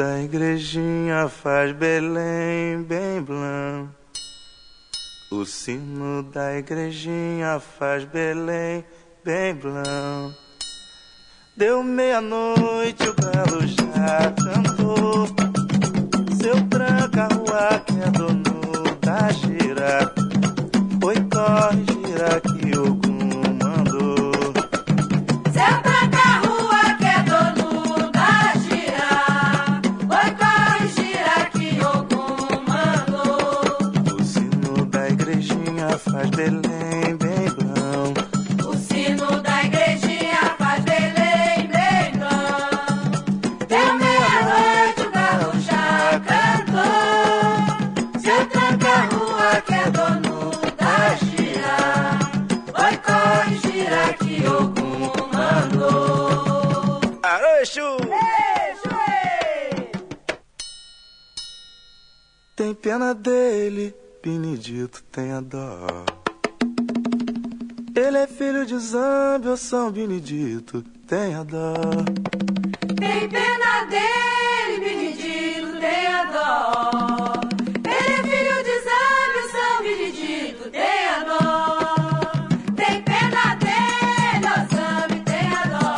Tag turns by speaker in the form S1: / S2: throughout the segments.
S1: Da igrejinha faz Belém bem blanc. O sino da igrejinha faz Belém bem blanc. Deu meia-noite, o galo já cantou. Seu tranca rua que é dono da gira. Oi, corre, gira que o pena dele, Benedito tem a dó. Ele é filho de Zambio, São Benedito tem a dó.
S2: Tem pena dele, Benedito, tenha dó. Ele é filho de Zambio, São Benedito, tenha dó. Tem pena dele, ó Zambio, tenha dó.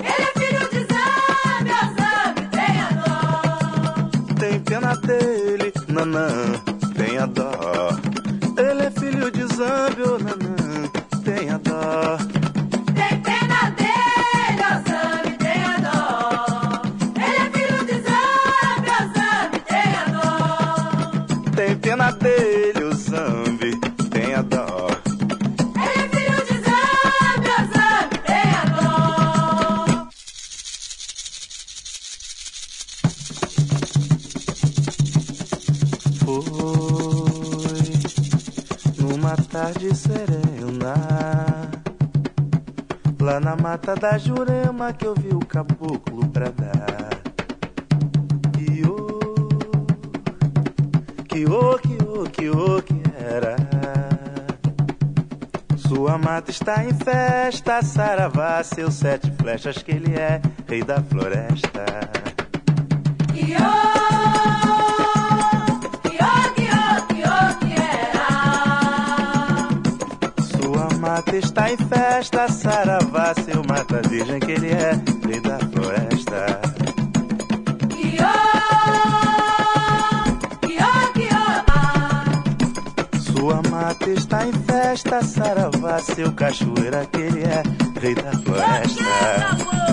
S2: Ele é filho de Zambio, ó Zambio, tenha dó.
S1: Tem pena dele, Nanã tem a dó. Ele é filho de Zambio, Nanã da Jurema que eu vi o caboclo bradar. Que ô, que ô, que ô, que ô, que era. Sua mata está em festa, saravá, seus sete flechas que ele é, rei da floresta.
S2: Que era.
S1: Sua mata está em festa, saravá, seu virgem que ele é, rei da floresta.
S2: Kiô, kiô, kiô.
S1: Sua mata está em festa, saravá, seu cachoeira que ele é, rei da floresta.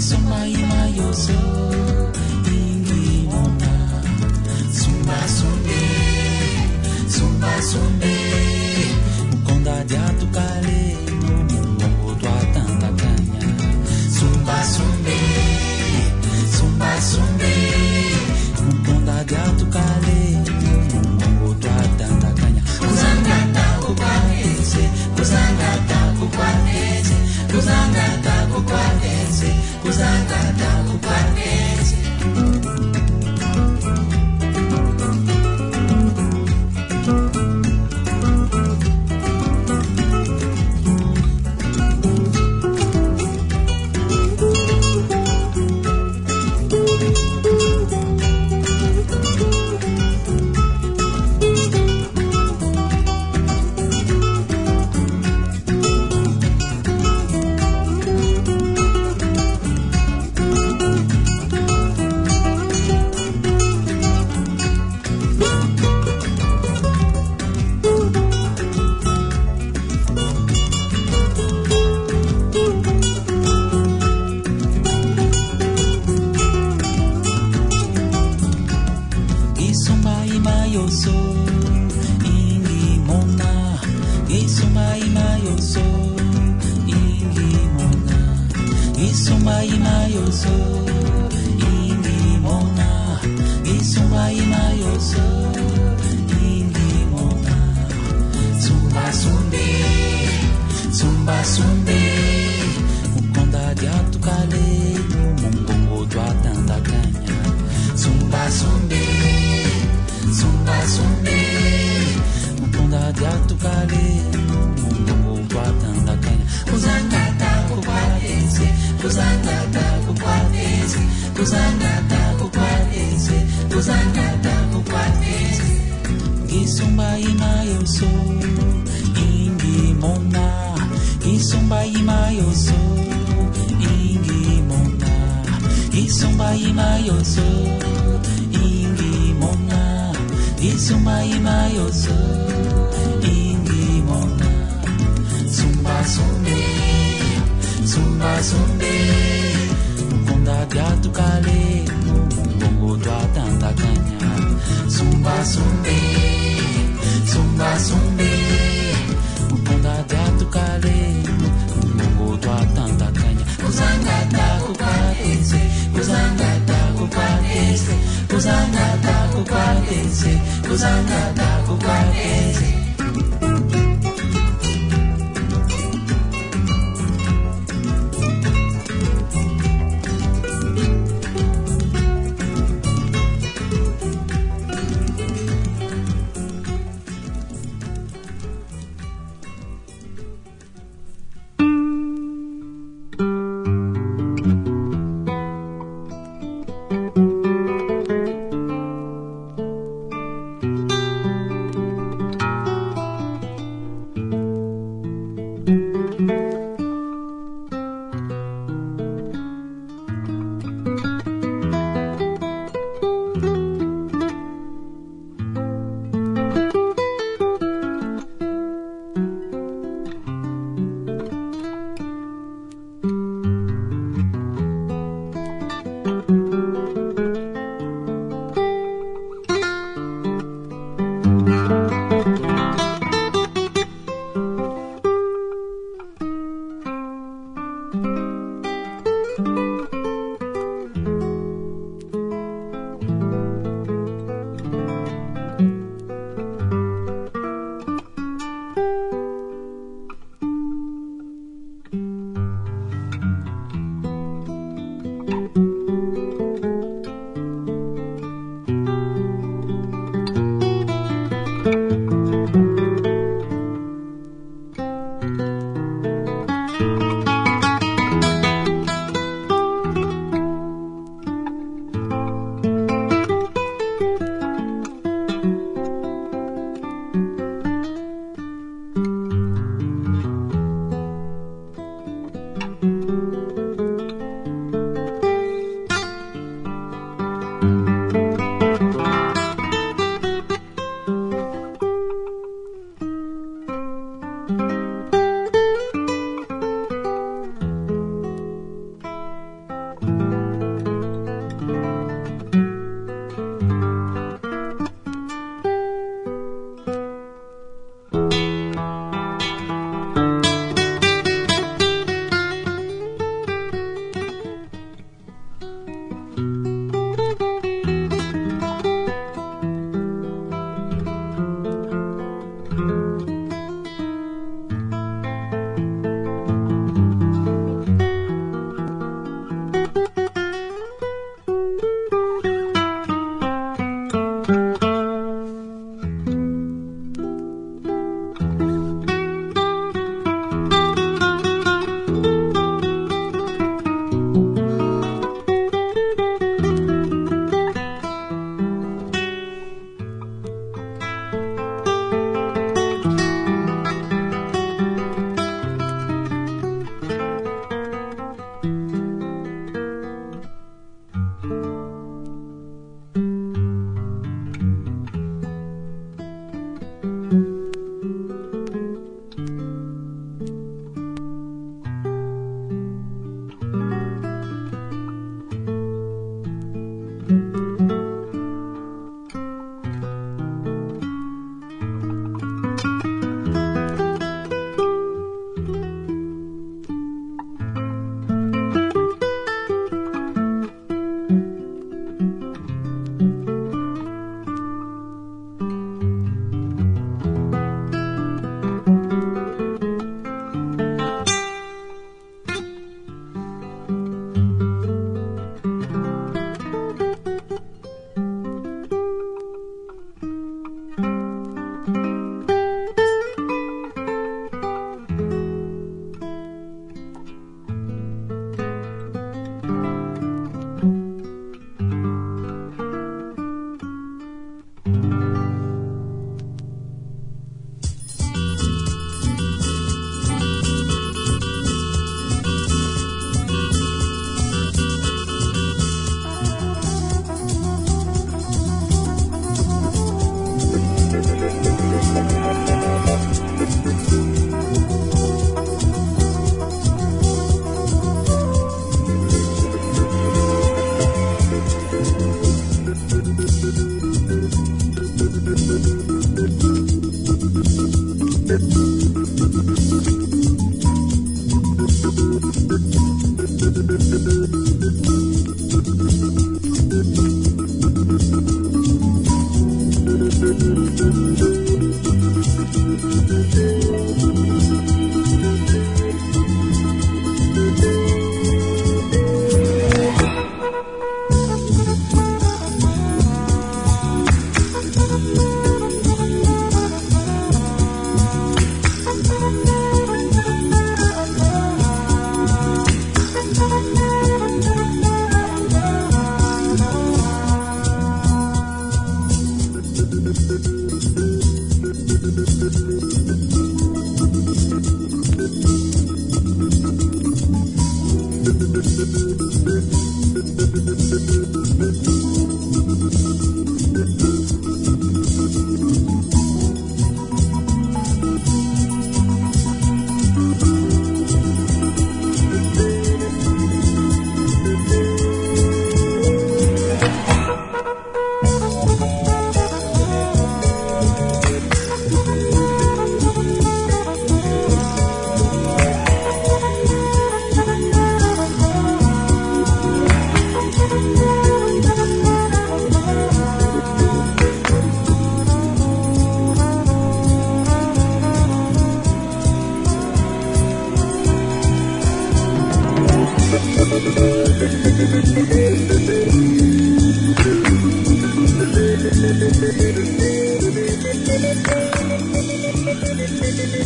S3: Sumba ima yo so Sumba Sumba tozanga takokwa ezwe tozanga takokwa ezwe ngisumba ima yoso ingi mona. Ngisumba ima yoso ingi mona. Ngisumba ima yoso ingi mona. Ngisumba ima yoso ingi mona. Sumba sumbe sumba sumbe Sunda jatu kale Bongo doa canha. kanya Sumba sumbe Sumba sumbe Sunda jatu kale Bongo doa tanta kanya Kuzanga taku parese Kuzanga taku parese Kuzanga taku parese Kuzanga
S4: taku parese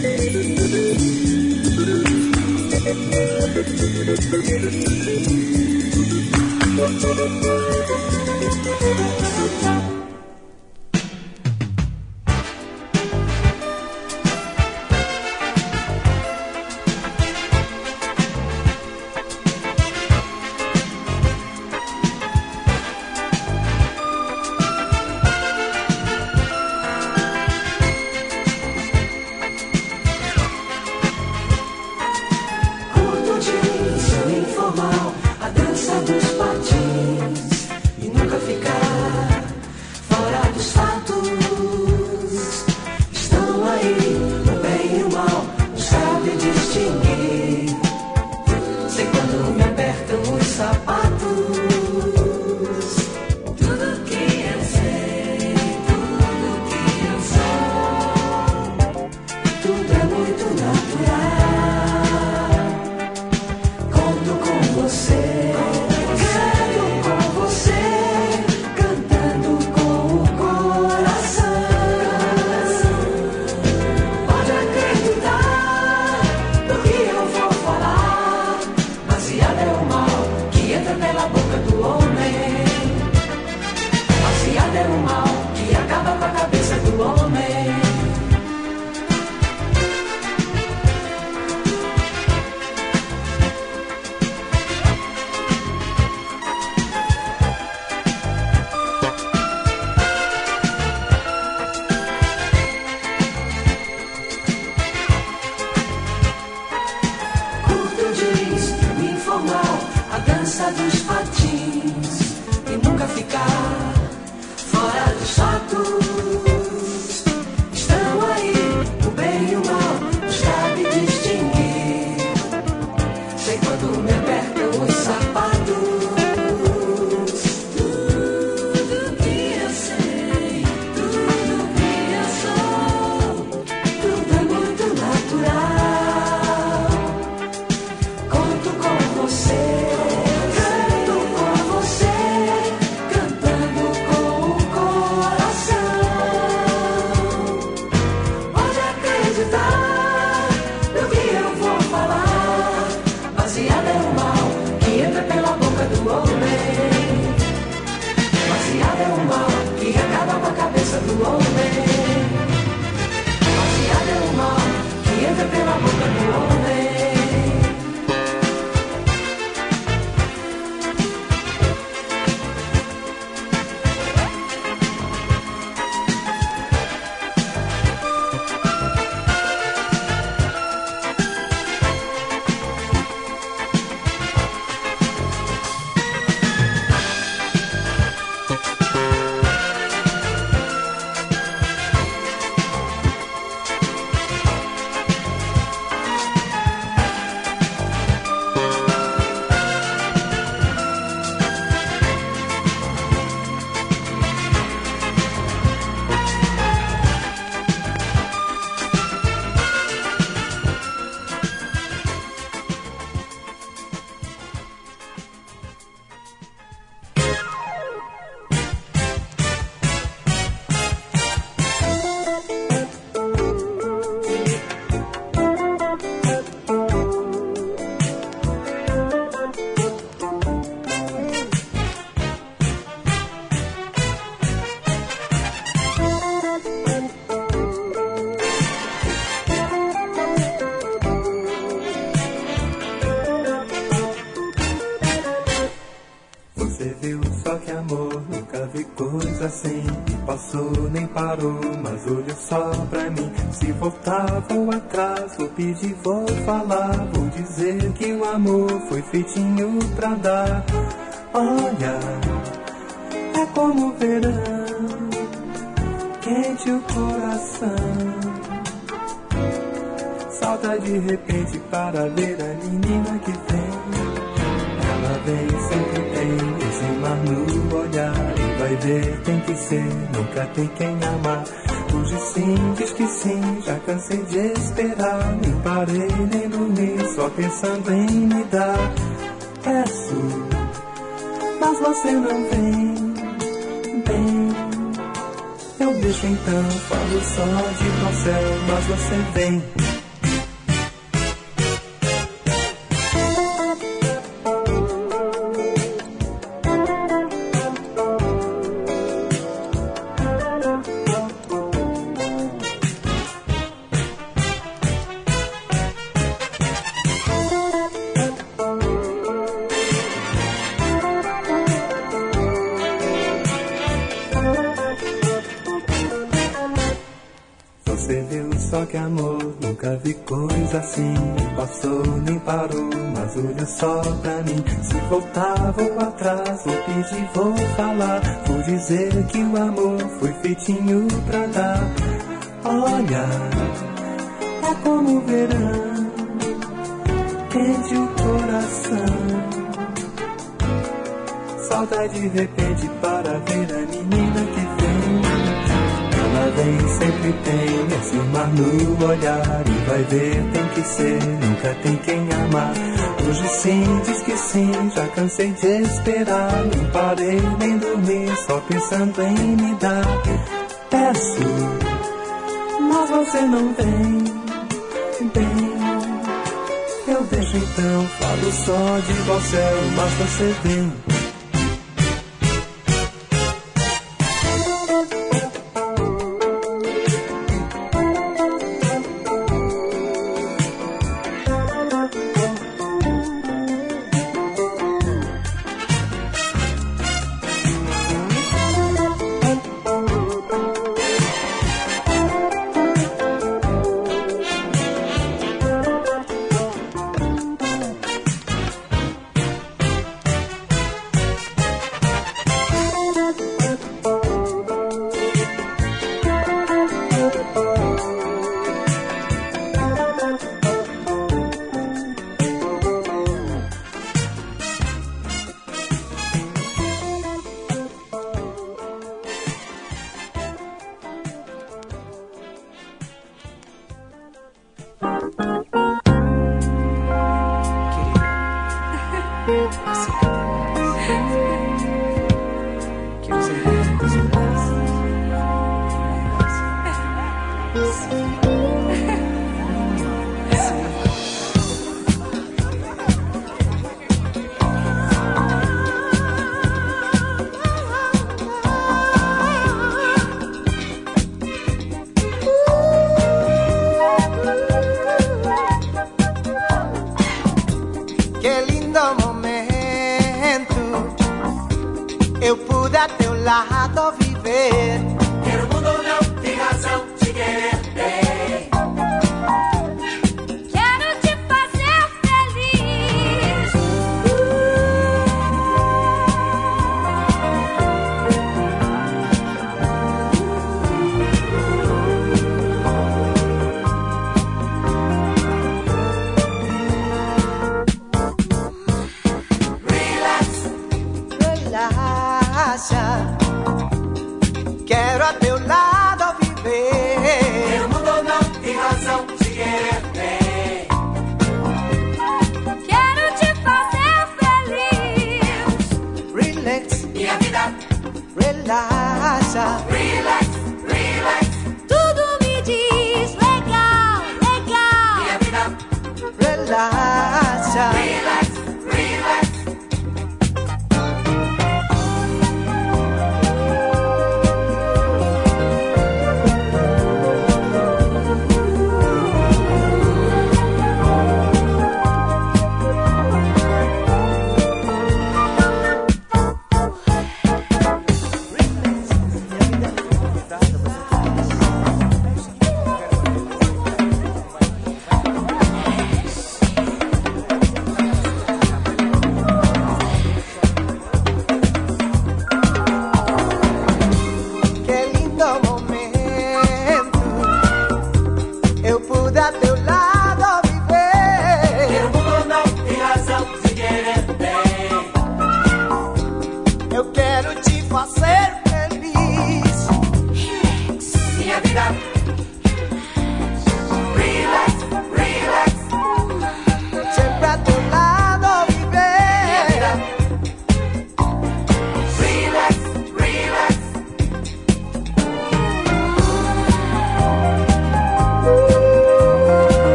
S4: Thank you. Vou atrás, vou pedir, vou falar. Vou dizer que o amor foi feitinho pra dar. Olha, é como o verão, quente o coração. Salta de repente para ver a menina que vem. Ela vem, sempre tem esse mar no olhar. E vai ver, tem que ser, nunca tem quem amar. Hoje sim, que sim, já cansei de esperar. Nem parei, nem dormi, só pensando em me dar. Peço, mas você não vem, vem. Eu deixo então, falo só de céu, mas você vem. Só pra mim. Se voltar, vou atrás, vou pedir, vou falar. Vou dizer que o amor foi feitinho pra dar. Olha, é como o verão, quente o coração. Salta de repente para ver a menina que vem. Ela vem, sempre tem esse mar no olhar E vai ver, tem que ser, nunca tem quem amar Hoje sim, que sim, já cansei de esperar. Nem parei, nem dormi, só pensando em me dar. Peço, mas você não vem, vem. Eu deixo então, falo só de céu, mas você vem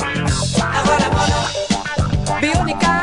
S5: Agora,
S6: be Bionica.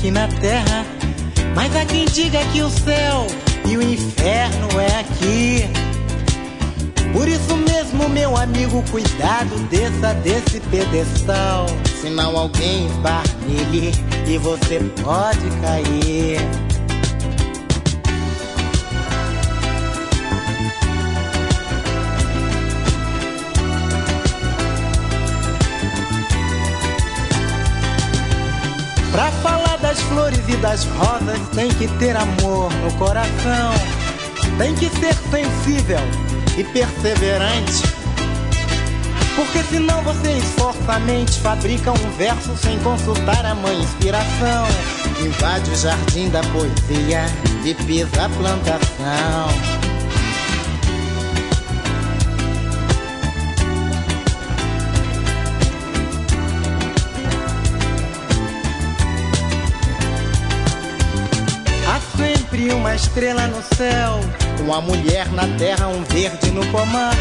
S6: Aqui na terra. Mas há quem diga que o céu e o inferno é aqui. Por isso mesmo, meu amigo, cuidado, desça desse pedestal. Senão alguém esbarra nele e você pode cair. Das rosas, tem que ter amor no coração. Tem que ser sensível e perseverante. Porque senão você esforça a mente, fabrica um verso sem consultar a mãe inspiração. Invade o jardim da poesia e pisa a plantação. Uma estrela no céu, uma mulher na terra, um verde no pomar.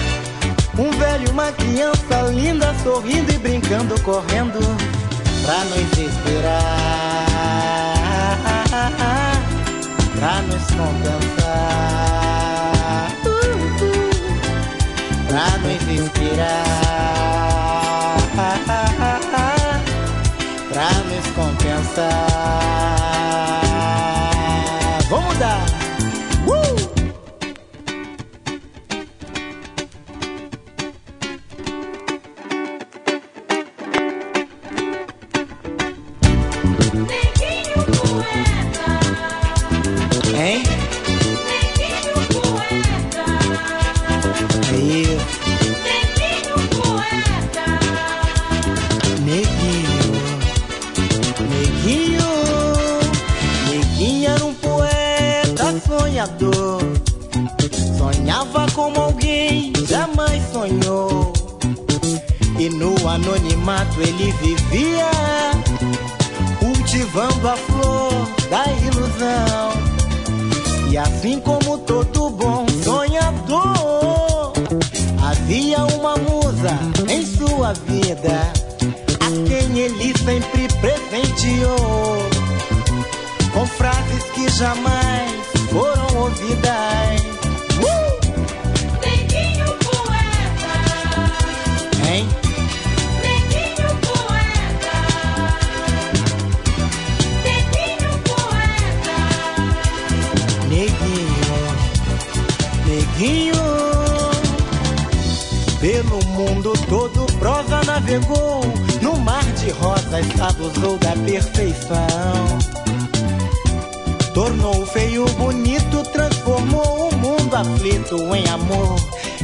S6: Um velho, uma criança linda, sorrindo e brincando, correndo pra nos inspirar, pra nos compensar, pra nos inspirar, anonimato ele vivia, cultivando a flor da ilusão. E assim como todo bom sonhador, havia uma musa em sua vida, a quem ele sempre presenteou, com frases que jamais foram ouvidas. Mundo todo prosa navegou, no mar de rosas abusou da perfeição. Tornou o feio bonito, transformou o mundo aflito em amor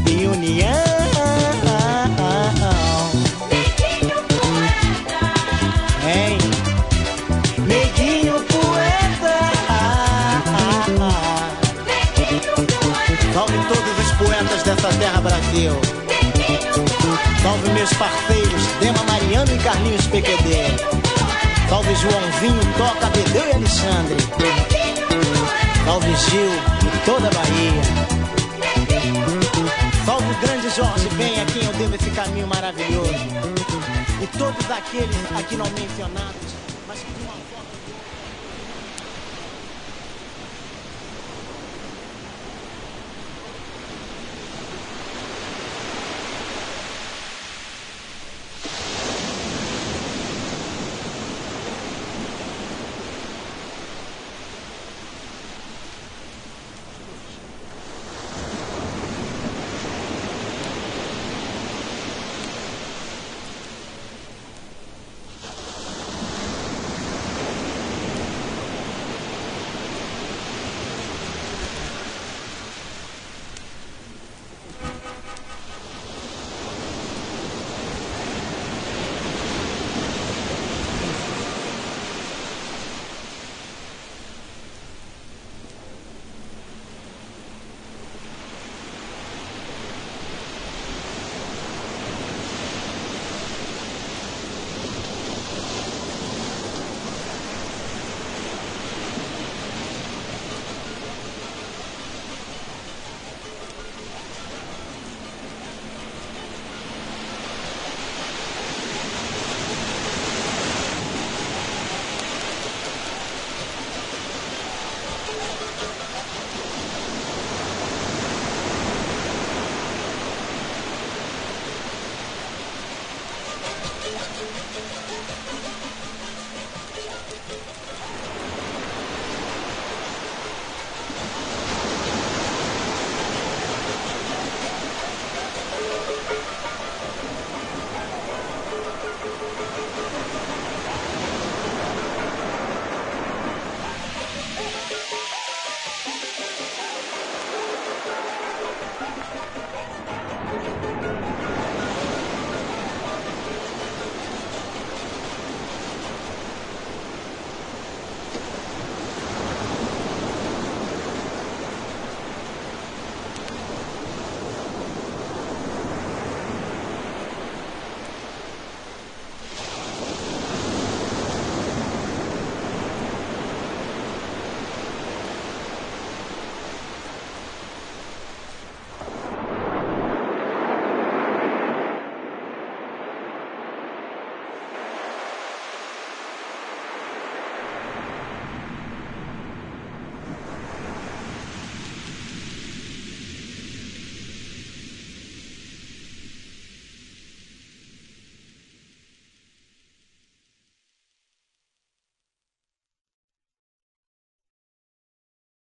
S6: e união.
S2: Neguinho poeta,
S6: Hein? Neguinho poeta.
S2: neguinho poeta,
S6: Salve todos os poetas dessa terra Brasil. Salve meus parceiros, Dema Mariano e Carlinhos PQD. Salve Joãozinho, Toca, Bedeu e Alexandre. Salve Gil e toda a Bahia. Salve o grande Jorge Ben, a quem eu devo esse caminho maravilhoso. E todos aqueles aqui não mencionados,